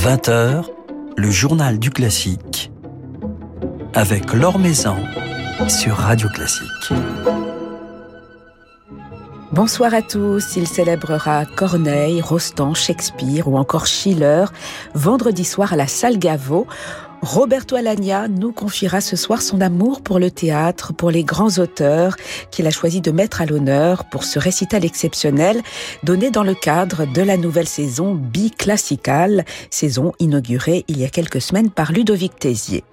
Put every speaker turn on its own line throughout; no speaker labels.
20h, le journal du classique avec Laure Maison sur Radio Classique.
Bonsoir à tous. Il célébrera Corneille, Rostand, Shakespeare ou encore Schiller vendredi soir à la salle Gaveau. Roberto Alagna nous confiera ce soir son amour pour le théâtre, pour les grands auteurs qu'il a choisi de mettre à l'honneur pour ce récital exceptionnel donné dans le cadre de la nouvelle saison biclassicale, saison inaugurée il y a quelques semaines par Ludovic Tézier.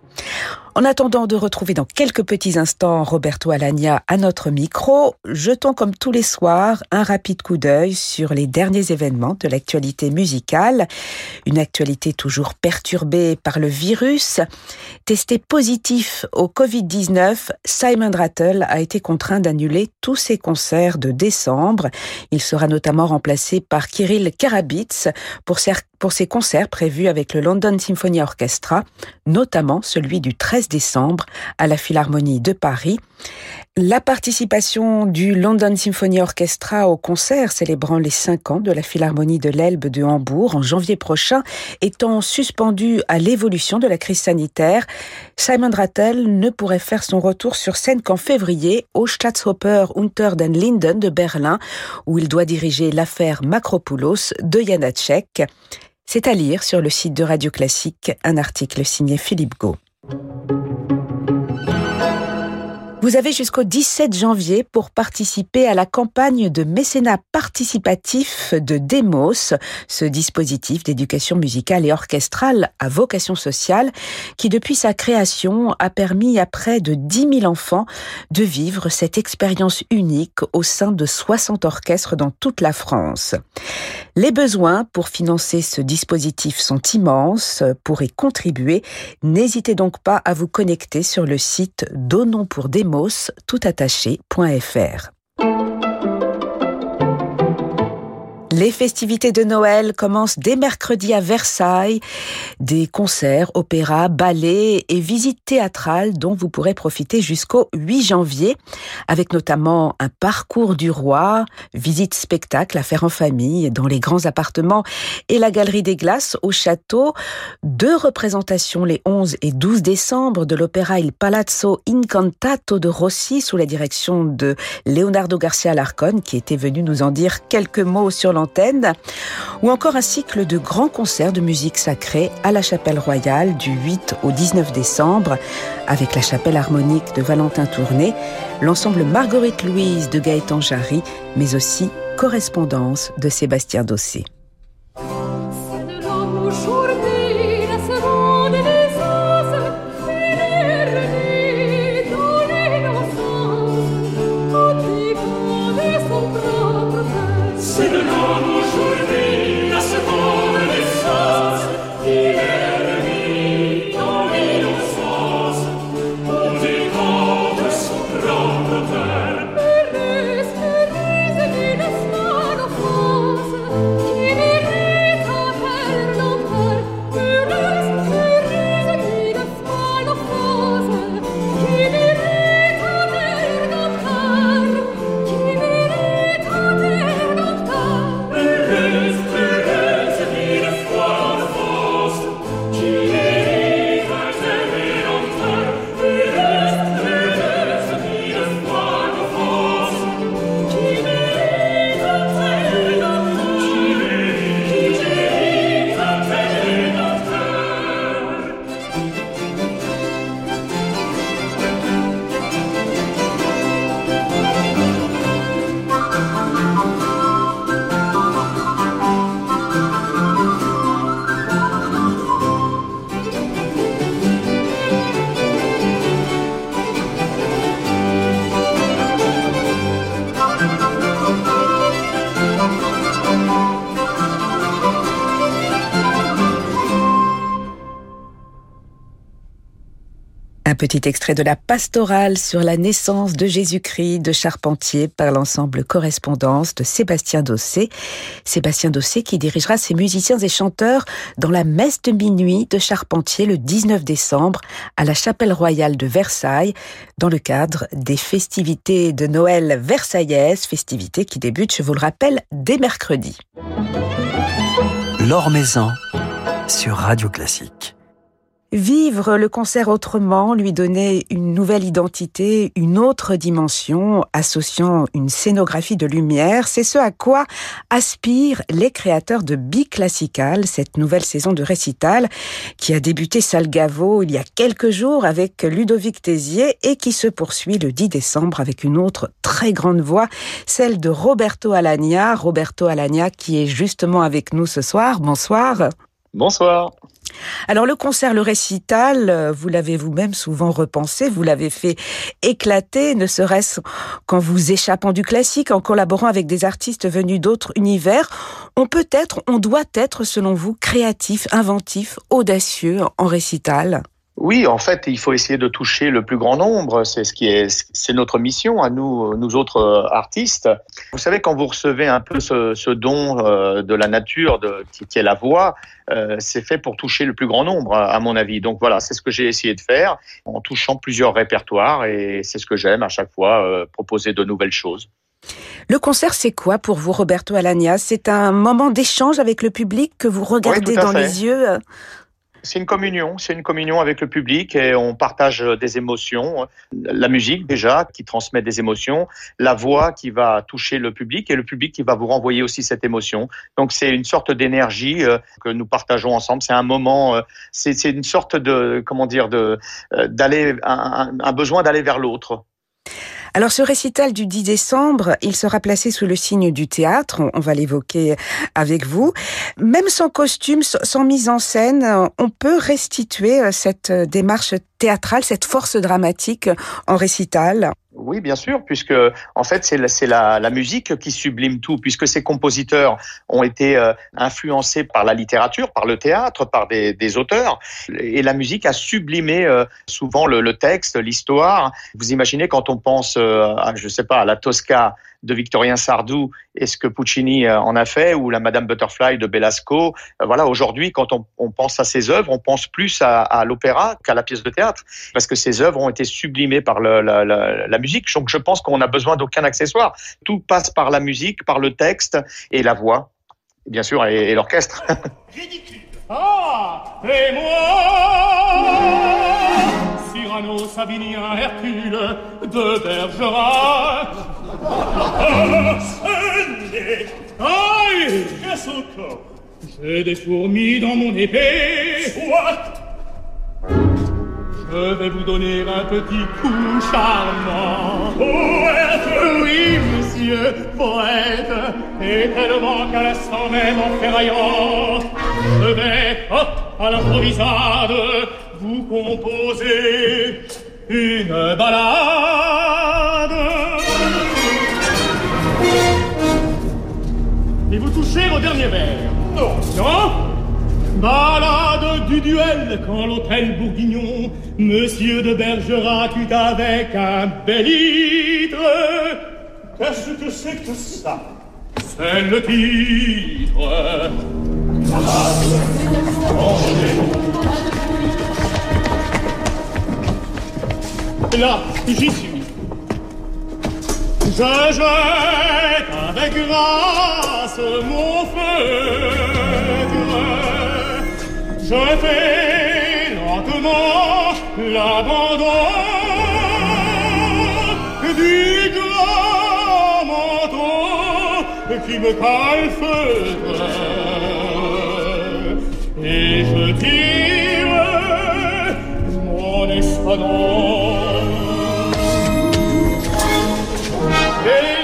En attendant de retrouver dans quelques petits instants Roberto Alagna à notre micro, jetons comme tous les soirs un rapide coup d'œil sur les derniers événements de l'actualité musicale. Une actualité toujours perturbée par le virus. Testé positif au Covid-19, Simon Rattle a été contraint d'annuler tous ses concerts de décembre. Il sera notamment remplacé par Kirill Karabits pour pour ses concerts prévus avec le London Symphony Orchestra, notamment celui du 13 décembre à la Philharmonie de Paris. La participation du London Symphony Orchestra au concert célébrant les cinq ans de la Philharmonie de l'Elbe de Hambourg en janvier prochain étant suspendue à l'évolution de la crise sanitaire, Simon Rattel ne pourrait faire son retour sur scène qu'en février au Staatsoper Unter den Linden de Berlin où il doit diriger l'affaire Macropoulos de Janacek. C'est à lire sur le site de Radio Classique un article signé Philippe Gau. Thank you. Vous avez jusqu'au 17 janvier pour participer à la campagne de mécénat participatif de Demos, ce dispositif d'éducation musicale et orchestrale à vocation sociale qui, depuis sa création, a permis à près de 10 000 enfants de vivre cette expérience unique au sein de 60 orchestres dans toute la France. Les besoins pour financer ce dispositif sont immenses. Pour y contribuer, n'hésitez donc pas à vous connecter sur le site Donnons pour Demos toutattaché.fr. Les festivités de Noël commencent dès mercredi à Versailles. Des concerts, opéras, ballets et visites théâtrales dont vous pourrez profiter jusqu'au 8 janvier, avec notamment un parcours du roi, visite spectacle à faire en famille dans les grands appartements et la galerie des glaces au château. Deux représentations les 11 et 12 décembre de l'opéra Il Palazzo Incantato de Rossi sous la direction de Leonardo Garcia Larcon qui était venu nous en dire quelques mots sur ou encore un cycle de grands concerts de musique sacrée à la Chapelle Royale du 8 au 19 décembre, avec la Chapelle Harmonique de Valentin Tourné, l'ensemble Marguerite Louise de Gaëtan Jarry, mais aussi Correspondance de Sébastien Dossé. Petit extrait de la pastorale sur la naissance de Jésus-Christ de Charpentier par l'ensemble Correspondance de Sébastien Dossé. Sébastien Dossé qui dirigera ses musiciens et chanteurs dans la messe de minuit de Charpentier le 19 décembre à la chapelle royale de Versailles dans le cadre des festivités de Noël versaillaises, festivités qui débutent, je vous le rappelle, dès mercredi.
L'Or Maison sur Radio Classique.
Vivre le concert autrement, lui donner une nouvelle identité, une autre dimension, associant une scénographie de lumière, c'est ce à quoi aspirent les créateurs de Biclassical, cette nouvelle saison de récital qui a débuté Salgavo il y a quelques jours avec Ludovic Tézier et qui se poursuit le 10 décembre avec une autre très grande voix, celle de Roberto Alagna. Roberto Alagna qui est justement avec nous ce soir. Bonsoir.
Bonsoir.
Alors le concert, le récital, euh, vous l'avez vous-même souvent repensé, vous l'avez fait éclater, ne serait-ce qu'en vous échappant du classique, en collaborant avec des artistes venus d'autres univers. On peut être, on doit être, selon vous, créatif, inventif, audacieux en récital?
Oui, en fait, il faut essayer de toucher le plus grand nombre. C'est ce qui est, c'est notre mission à nous, nous autres euh, artistes. Vous savez, quand vous recevez un peu ce, don euh, de la nature, de, qui est la voix, euh, c'est fait pour toucher le plus grand nombre, à mon avis. Donc voilà, c'est ce que j'ai essayé de faire en touchant plusieurs répertoires et c'est ce que j'aime à chaque fois, proposer de nouvelles choses.
Le concert, c'est quoi pour vous, Roberto Alagna C'est un moment d'échange avec le public que vous regardez dans les yeux
c'est une communion, c'est une communion avec le public et on partage des émotions. La musique déjà qui transmet des émotions, la voix qui va toucher le public et le public qui va vous renvoyer aussi cette émotion. Donc c'est une sorte d'énergie euh, que nous partageons ensemble. C'est un moment, euh, c'est une sorte de comment dire euh, d'aller un besoin d'aller vers l'autre.
Alors ce récital du 10 décembre, il sera placé sous le signe du théâtre, on va l'évoquer avec vous. Même sans costume, sans mise en scène, on peut restituer euh, cette démarche théâtrale, cette force dramatique en récital.
Oui, bien sûr, puisque en fait c'est la, la, musique qui sublime tout, puisque ces compositeurs ont été euh, influencés par la littérature, par le théâtre, par des, des auteurs, et la musique a sublimé euh, souvent le, le texte, l'histoire. Vous imaginez quand on pense, euh, à, je sais pas, à la Tosca de Victorien Sardou et ce que Puccini euh, en a fait, ou la Madame Butterfly de Belasco. Euh, voilà, aujourd'hui, quand on, pense à ces œuvres, on pense plus à, l'opéra qu'à la pièce de théâtre, parce que ces œuvres ont été sublimées par la, musique. Donc, je pense qu'on n'a besoin d'aucun accessoire. Tout passe par la musique, par le texte et la voix, bien sûr, et, l'orchestre. Ridicule. Ah, moi Cyrano, Savinien, Hercule, de Bergerac. Aïe, qu'est-ce encore J'ai des fourmis dans mon épée. What Je vais vous donner un petit coup charmant. Poète Oui, monsieur, poète. Et tellement qu'à l'instant même en ferraillant, je vais, hop, à l'improvisade, vous composez une balade. Au dernier vers. Non. Non? Balade du duel quand l'hôtel Bourguignon, Monsieur de Bergerac eut avec un bel. Qu'est-ce que c'est que ça? C'est le titre. Là, j'y suis. Je jette avec grâce mon feutre. Je fais lentement l'abandon du grand manteau qui me calfeutre. Et je tire mon espadon Ready?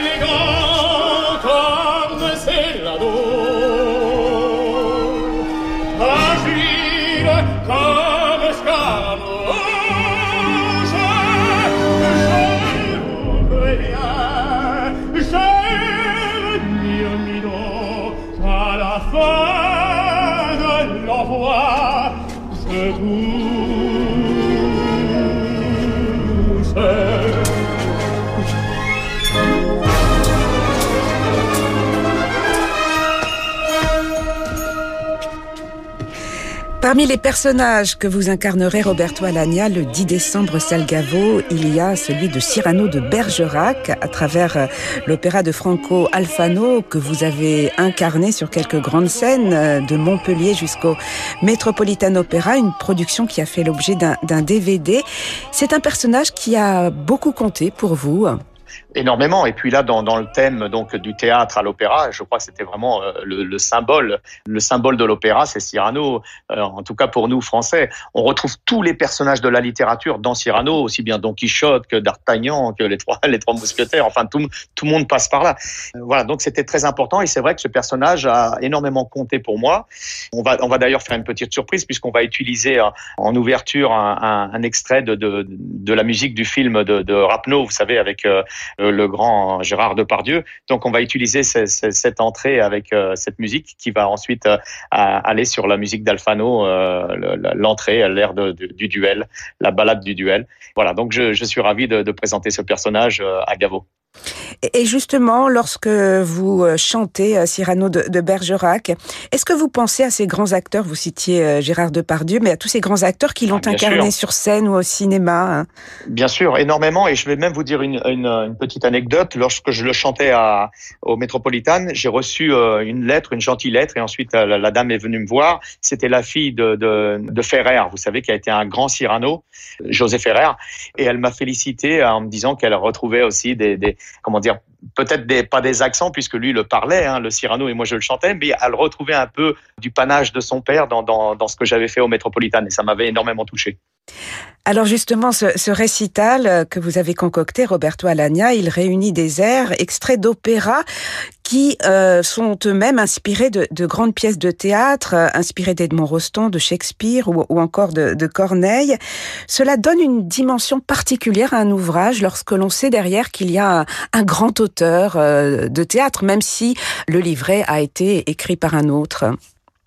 Parmi les personnages que vous incarnerez, Roberto Alagna, le 10 décembre Salgavo, il y a celui de Cyrano de Bergerac à travers euh, l'opéra de Franco Alfano que vous avez incarné sur quelques grandes scènes euh, de Montpellier jusqu'au Metropolitan Opera, une production qui a fait l'objet d'un DVD. C'est un personnage qui a beaucoup compté pour vous
énormément. Et puis là, dans, dans, le thème donc du théâtre à l'opéra, je crois que c'était vraiment euh, le, le, symbole, le symbole de l'opéra, c'est Cyrano. Euh, en tout cas pour nous Français, on retrouve tous les personnages de la littérature dans Cyrano, aussi bien Don Quichotte que D'Artagnan, que les trois les trois mousquetaires. Enfin, tout tout le monde passe par là. Euh, voilà, donc c'était très important. Et c'est vrai que ce personnage a énormément compté pour moi. On va on va d'ailleurs faire une petite surprise puisqu'on va utiliser en ouverture un, un, un extrait de, de, de la musique du film de, de Rapneau, vous savez, avec le grand Gérard Depardieu. Donc on va utiliser cette entrée avec euh, cette musique qui va ensuite euh, aller sur la musique d'Alfano, euh, l'entrée, l'air du duel, la balade du duel. Voilà, donc je, suis ravi de, de présenter ce personnage à Gaveau.
Et justement, lorsque vous euh, chantez euh, Cyrano de, Bergerac, est-ce que vous pensez à ces grands acteurs, vous citiez euh, Gérard Depardieu, mais à tous ces grands acteurs qui l'ont ah, incarné sur scène ou au cinéma hein?
Bien sûr, énormément. Et je vais même vous dire une, petite anecdote. Lorsque je le chantais à, au Métropolitan, j'ai reçu une lettre, une gentille lettre, et ensuite la, dame est venue me voir. C'était la fille de, de, Ferrer, vous savez, qui a été un grand Cyrano, José Ferrer, et elle m'a félicité en me disant qu'elle retrouvait aussi des comment dire, peut-être pas des accents puisque lui le parlait, hein, le Cyrano et moi je le chantais, mais à le retrouver un peu du panache de son père dans, dans, ce que j'avais fait au Métropolitain et ça m'avait énormément touché.
Alors justement, ce, récital que vous avez concocté, Roberto Alagna, il réunit des airs extraits d'opéra qui euh, sont eux-mêmes inspirés de, grandes pièces de théâtre, euh, inspirées d'Edmond Rostand, de Shakespeare ou, encore de, Corneille. Cela donne une dimension particulière à un ouvrage lorsque l'on sait derrière qu'il y a un, grand auteur euh, de théâtre, même si le livret a été écrit par un autre.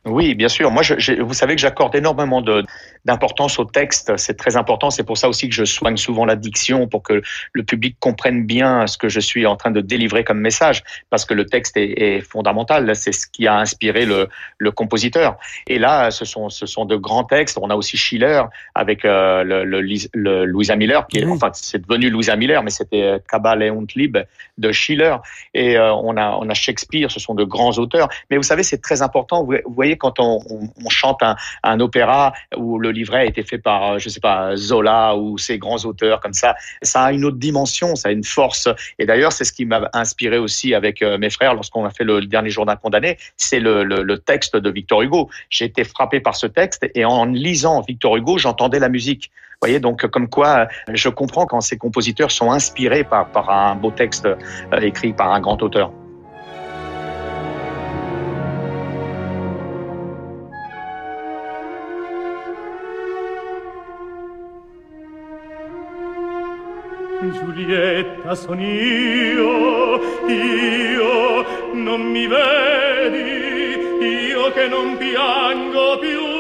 Oui, bien sûr. Moi, je, vous savez que j'accorde énormément de, d'importance au texte. C'est très important. C'est pour ça aussi que je soigne souvent la diction pour que le public comprenne bien ce que je suis en train de délivrer comme message, parce que le texte est, est fondamental. C'est ce qui a inspiré le, le, compositeur. Et là, ce sont, ce sont de grands textes. On a aussi Schiller avec euh, le, le, Louisa Miller, qui est, enfin, c'est devenu Louisa Miller, mais c'était Kabale und Liebe de Schiller. Et euh, on a, on a Shakespeare. Ce sont de grands auteurs. Mais vous savez, c'est très important. Vous, voyez quand on, on, chante un, un, opéra où le livret a été fait par, euh, je sais pas, Zola ou ces grands auteurs comme ça, ça a une autre dimension, ça a une force. Et d'ailleurs, c'est ce qui m'a inspiré aussi avec euh, mes frères lorsqu'on a fait le dernier jour d'un condamné, c'est le, texte de Victor Hugo. J'ai été frappé par ce texte et en lisant Victor Hugo, j'entendais la musique. Vous voyez, donc comme quoi je comprends quand ces compositeurs sont inspirés par, par un beau texte euh, écrit par un grand auteur.
Giulietta son io, io non mi vedi, io che non piango più,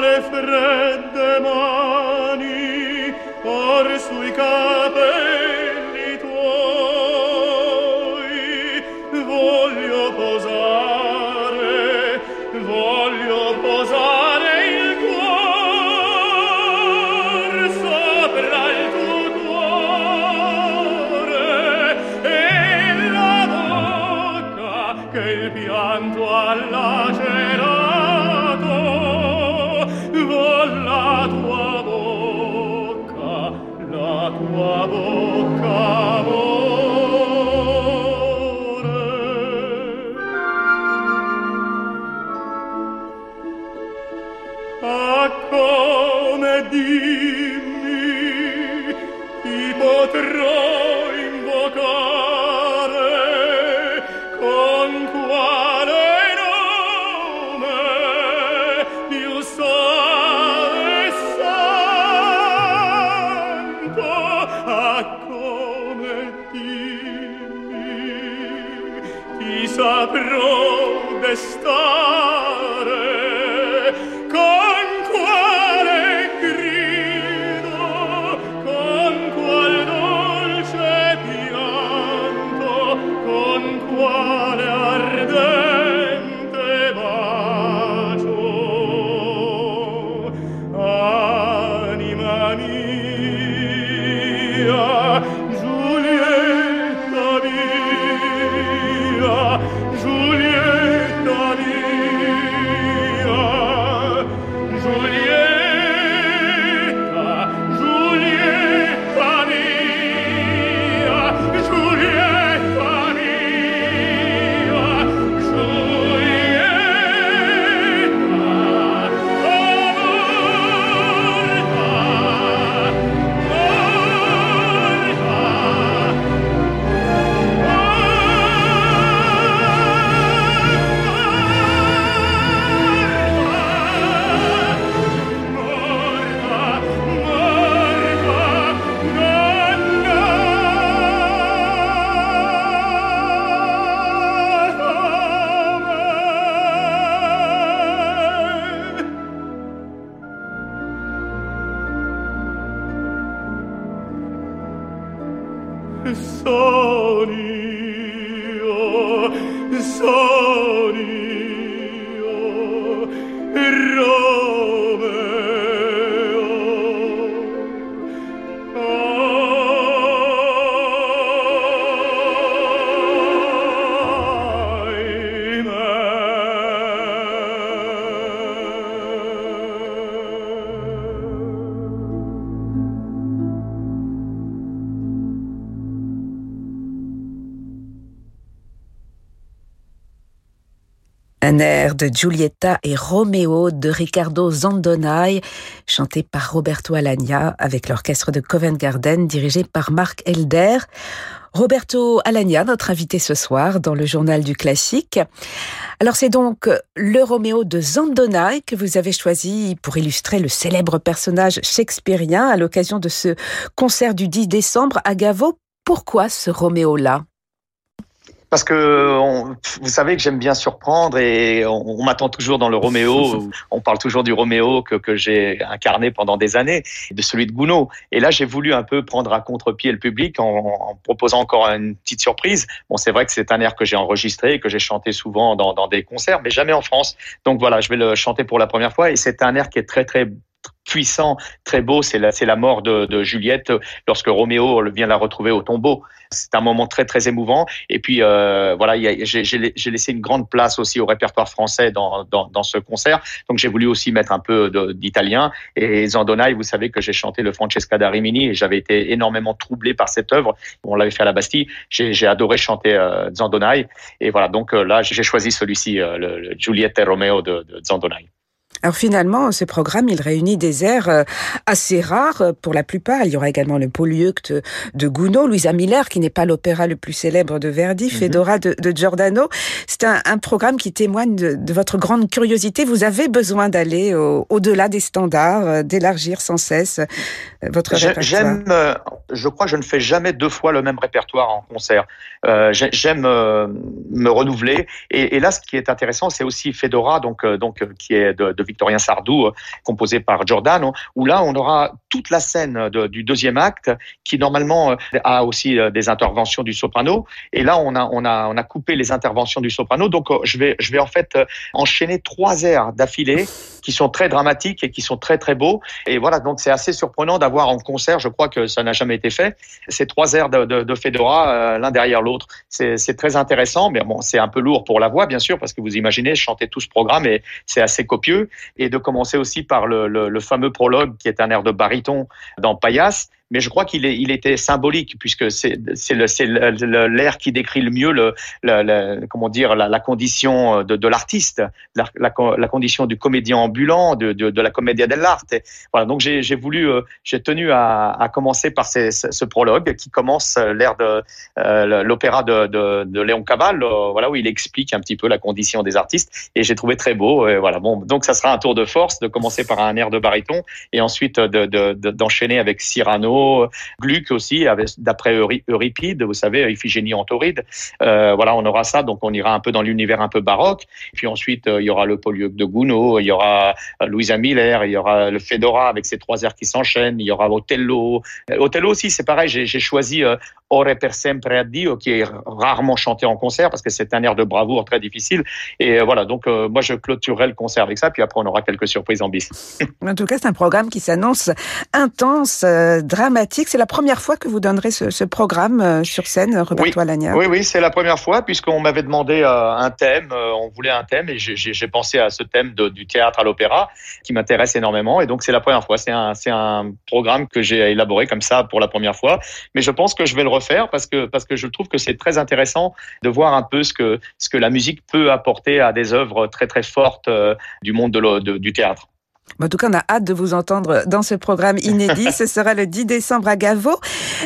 le fredde mani or sui capelli
sonia De Giulietta et Roméo de Riccardo Zandonai, chanté par Roberto Alagna avec l'orchestre de Covent Garden dirigé par Marc Elder. Roberto Alagna, notre invité ce soir dans le journal du classique. Alors c'est donc le Roméo de Zandonai que vous avez choisi pour illustrer le célèbre personnage shakespearien à l'occasion de ce concert du 10 décembre à Gavo. Pourquoi ce Roméo-là?
Parce que on- vous savez que j'aime bien surprendre et on, on m'attend toujours dans le Roméo. on parle toujours du Roméo que, que j'ai incarné pendant des années, de celui de Gounod. Et là, j'ai voulu un peu prendre à contre-pied le public en, en proposant encore une petite surprise. Bon, c'est vrai que c'est un air que j'ai enregistré et que j'ai chanté souvent dans, dans des concerts, mais jamais en France. Donc voilà, je vais le chanter pour la première fois et c'est un air qui est très très puissant, très beau. C'est la, mort de, Juliette lorsque Roméo vient la retrouver au tombeau. C'est un moment très très émouvant. Et puis euh, voilà, j'ai laissé une grande place aussi au répertoire français dans, ce concert. Donc j'ai voulu aussi mettre un peu d'italien. Et Zandonai, vous savez que j'ai chanté le Francesca da Rimini et j'avais été énormément troublé par cette œuvre. On l'avait fait à la Bastille. J'ai adoré chanter euh, Zandonai. Et voilà, donc euh, là j'ai choisi celui-ci, euh, le, le Giulietta e Romeo de, de Zandonai.
Alors finalement, ce programme, il réunit des airs euh, assez rares pour la plupart. Il y aura également le Polyeucte de Gounod, Louisa Miller, qui n'est pas l'opéra le plus célèbre de Verdi, Fedora de, de Giordano. C'est un, un programme qui témoigne de, de votre grande curiosité. Vous avez besoin d'aller au- au-delà des standards, euh, d'élargir sans cesse euh, votre répertoire.
J'aime, je crois que je ne fais jamais deux fois le même répertoire en concert. Euh, j'ai- J'aime me renouveler. Et, et là, ce qui est intéressant, c'est aussi Fedora, donc, donc qui est de, de Victorien Sardou, euh, composé par Giordano, où là, on aura toute la scène de- du deuxième acte, qui normalement euh, a aussi euh, des interventions du soprano. Et là, on a, on a, on a coupé les interventions du soprano. Donc, euh, je vais, je vais en fait euh, enchaîner trois airs d'affilée qui sont très dramatiques et qui sont très très beaux. Et voilà, donc c'est assez surprenant d'avoir en concert, je crois que ça n'a jamais été fait, ces trois airs de, de, de Fedora euh, l'un derrière l'autre. C'est très intéressant, mais bon, c'est un peu lourd pour la voix, bien sûr, parce que vous imaginez chanter tout ce programme et c'est assez copieux. Et de commencer aussi par le, fameux prologue qui est un air de baryton dans Paillasse. Mais je crois qu'il il était symbolique puisque c'est l'air qui décrit le mieux le, le, comment dire la, condition de, de l'artiste, la, la, la, condition du comédien ambulant, de, de, de la commedia dell'arte. Voilà, donc j'ai voulu, euh, j'ai tenu à, à, commencer par ces, ce prologue qui commence l'ère de euh, l'opéra de, de, de, Léon Caval, euh, voilà où il explique un petit peu la condition des artistes et j'ai trouvé très beau. Et voilà, bon, donc ça sera un tour de force de commencer par un air de baryton et ensuite d'enchaîner de, avec Cyrano, Gluck aussi, d'après Euripide, vous savez, Iphigénie en tauride. Euh, voilà, on aura ça, donc on ira un peu dans l'univers un peu baroque. Puis ensuite, il y aura le Polyeucte de Gounod, il y aura Louisa Miller, il y aura le Fedora avec ses trois airs qui s'enchaînent, il y aura Othello. Othello aussi, c'est pareil, j'ai choisi Ore per sempre addio, qui est rarement chanté en concert parce que c'est un air de bravoure très difficile. Et euh, voilà, donc euh, moi je clôturerai le concert avec ça, puis après on aura quelques surprises en bis.
en tout cas, c'est un programme qui s'annonce intense, euh. C'est la première fois que vous donnerez ce, ce programme sur scène, Roberto
oui.
Alagna.
Oui, oui, c'est la première fois puisqu'on m'avait demandé un thème, on voulait un thème et j'ai pensé à ce thème de, du théâtre à l'opéra qui m'intéresse énormément. Et donc c'est la première fois. C'est un, un programme que j'ai élaboré comme ça pour la première fois. Mais je pense que je vais le refaire parce que parce que je trouve que c'est très intéressant de voir un peu ce que ce que la musique peut apporter à des œuvres très très fortes euh, du monde de, de, du théâtre.
En tout cas, on a hâte de vous entendre dans ce programme inédit. ce sera le 10 décembre à Gavo.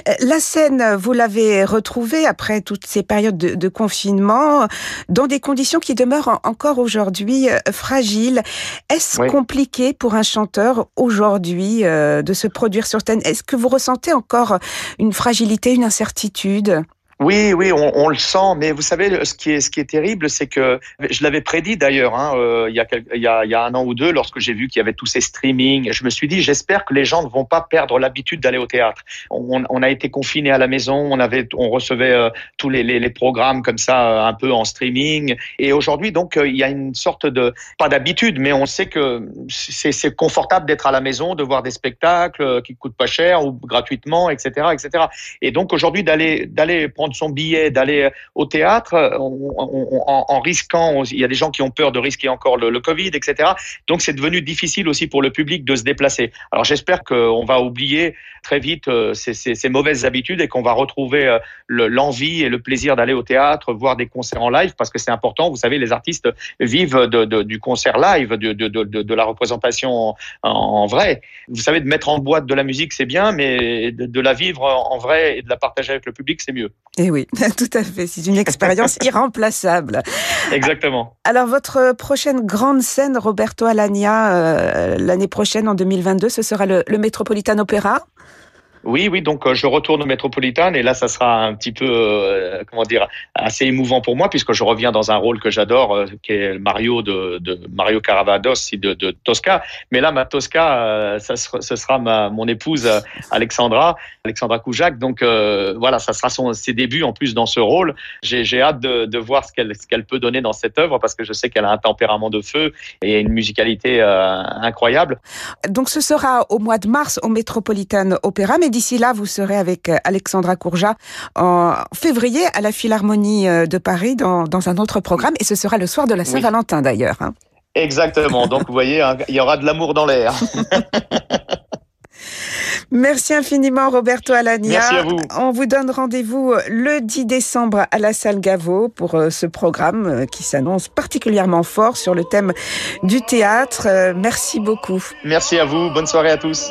Euh, la scène, vous l'avez retrouvée après toutes ces périodes de, de, confinement, dans des conditions qui demeurent encore aujourd'hui euh, fragiles. Est-ce oui. compliqué pour un chanteur aujourd'hui euh, de se produire sur scène? Est-ce que vous ressentez encore une fragilité, une incertitude?
Oui, oui, on, le sent, mais vous savez, ce qui est, terrible, c'est que je l'avais prédit d'ailleurs hein, euh, il, y a un an ou deux, lorsque j'ai vu qu'il y avait tous ces streamings. Je me suis dit, j'espère que les gens ne vont pas perdre l'habitude d'aller au théâtre. On, a été confinés à la maison, on recevait euh, tous les, programmes comme ça, euh, un peu en streaming. Et aujourd'hui, donc, il y a une sorte de pas d'habitude, mais on sait que c'est confortable d'être à la maison, de voir des spectacles qui coûtent pas cher ou gratuitement, etc., etc. Et donc aujourd'hui, d'aller d'aller prendre son billet, d'aller au théâtre on, en, risquant, il y a des gens qui ont peur de risquer encore le, Covid, etc. Donc c'est devenu difficile aussi pour le public de se déplacer. Alors j'espère qu'on va oublier très vite euh, ces, mauvaises habitudes et qu'on va retrouver euh, l'envie et le plaisir d'aller au théâtre, voir des concerts en live, parce que c'est important. Vous savez, les artistes vivent du concert live, de, de la représentation en, en, vrai. Vous savez, de mettre en boîte de la musique, c'est bien, mais de, la vivre en vrai et de la partager avec le public, c'est mieux.
Et eh oui, tout à fait. C'est une expérience irremplaçable.
Exactement.
Alors, votre prochaine grande scène, Roberto Alagna, euh, l'année prochaine, en 2022, ce sera le, le Metropolitan Opera
oui, oui, donc euh, je retourne au Métropolitain et là, ça sera un petit peu, euh, comment dire, assez émouvant pour moi puisque je reviens dans un rôle que j'adore, euh, qui est Mario de, Mario Caravados de, de, Tosca. Mais là, ma Tosca, ça sera, ce sera mon épouse Alexandra, Alexandra Koujac. Donc voilà, ça sera ses débuts en plus dans ce rôle. J'ai hâte de, voir ce qu'elle peut donner dans cette œuvre parce que je sais qu'elle a un tempérament de feu et une musicalité incroyable.
Donc ce sera au mois de mars au Metropolitan Opera, d'ici là, vous serez avec euh, Alexandra Courja en février à la Philharmonie euh, de Paris dans, dans un autre programme et ce sera le soir de la Saint-Valentin oui. d'ailleurs. Hein.
Exactement. Donc vous voyez, hein, il y aura de l'amour dans l'air.
Merci infiniment Roberto Alagna.
Merci à vous.
On vous donne rendez-vous le 10 décembre à la salle Gaveau pour euh, ce programme qui s'annonce particulièrement fort sur le thème du théâtre. Merci beaucoup.
Merci à vous. Bonne soirée à tous.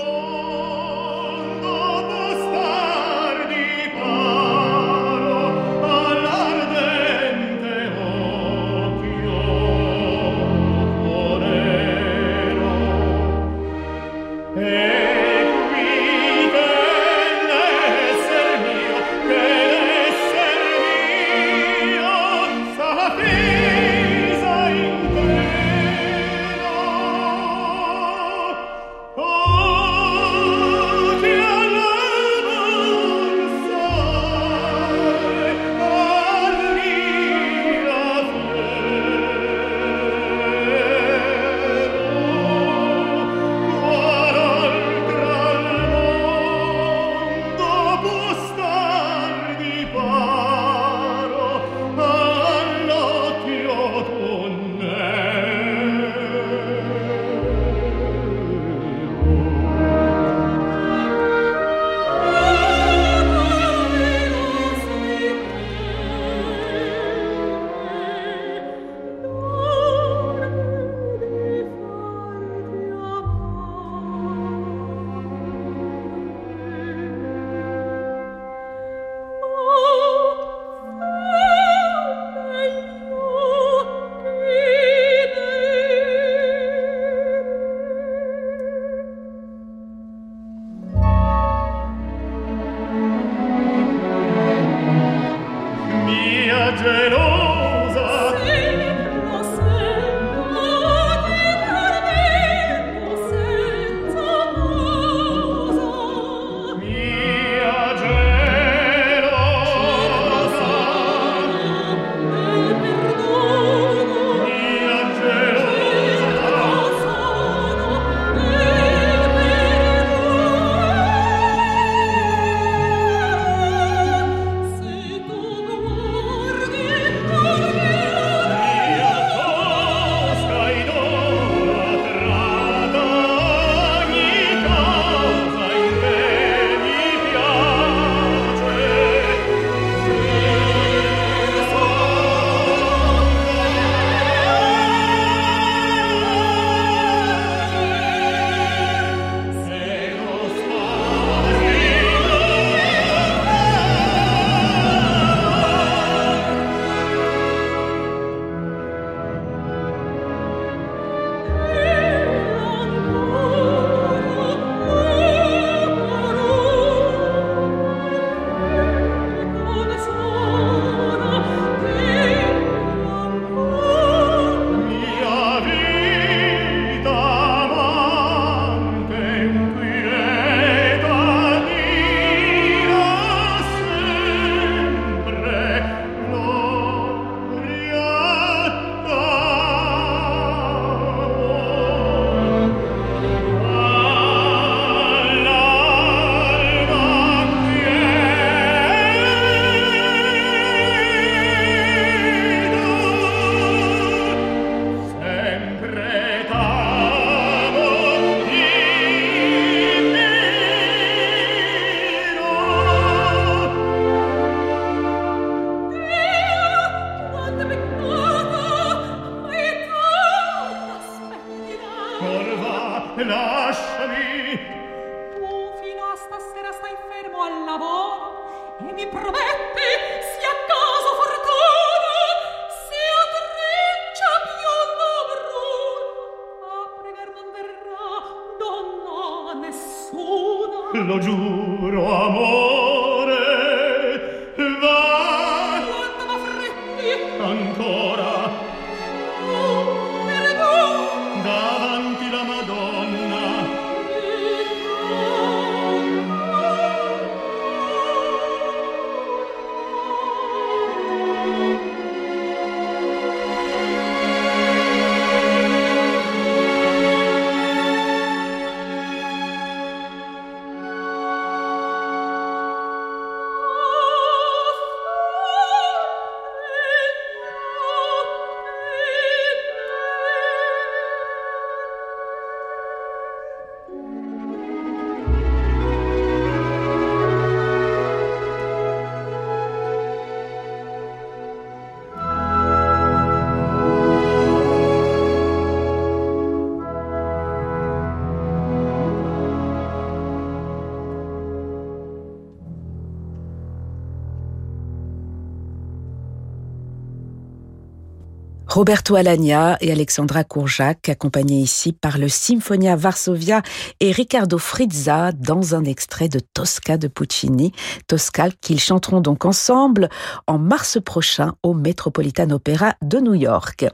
Roberto Alagna et Alexandra Courjac, accompagnés ici par le Symphonia Varsovia et Riccardo Frizza dans un extrait de Tosca de Puccini, Tosca qu'ils chanteront donc ensemble en mars prochain au Metropolitan Opera de New York.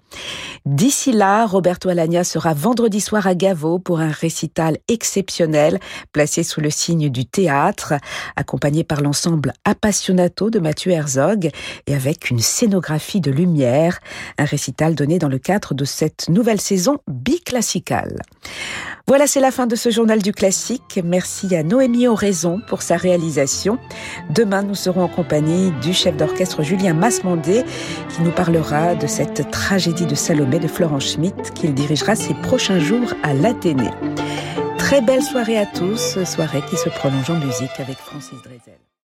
D'ici là, Roberto Alagna sera vendredi soir à Gavo pour un récital exceptionnel placé sous le signe du théâtre, accompagné par l'ensemble Appassionato de Mathieu Herzog et avec une scénographie de lumière, récital dans le cadre de cette nouvelle saison biclassicale. Voilà, c'est la fin de ce journal du classique. Merci à Noémie Oraison pour sa réalisation. Demain, nous serons en compagnie du chef d'orchestre Julien Masmandé qui nous parlera de cette tragédie de Salomé de Florent Schmitt qu'il dirigera ses prochains jours à l'Athénée. Très belle soirée à tous, soirée qui se prolonge en musique avec Francis Drezel.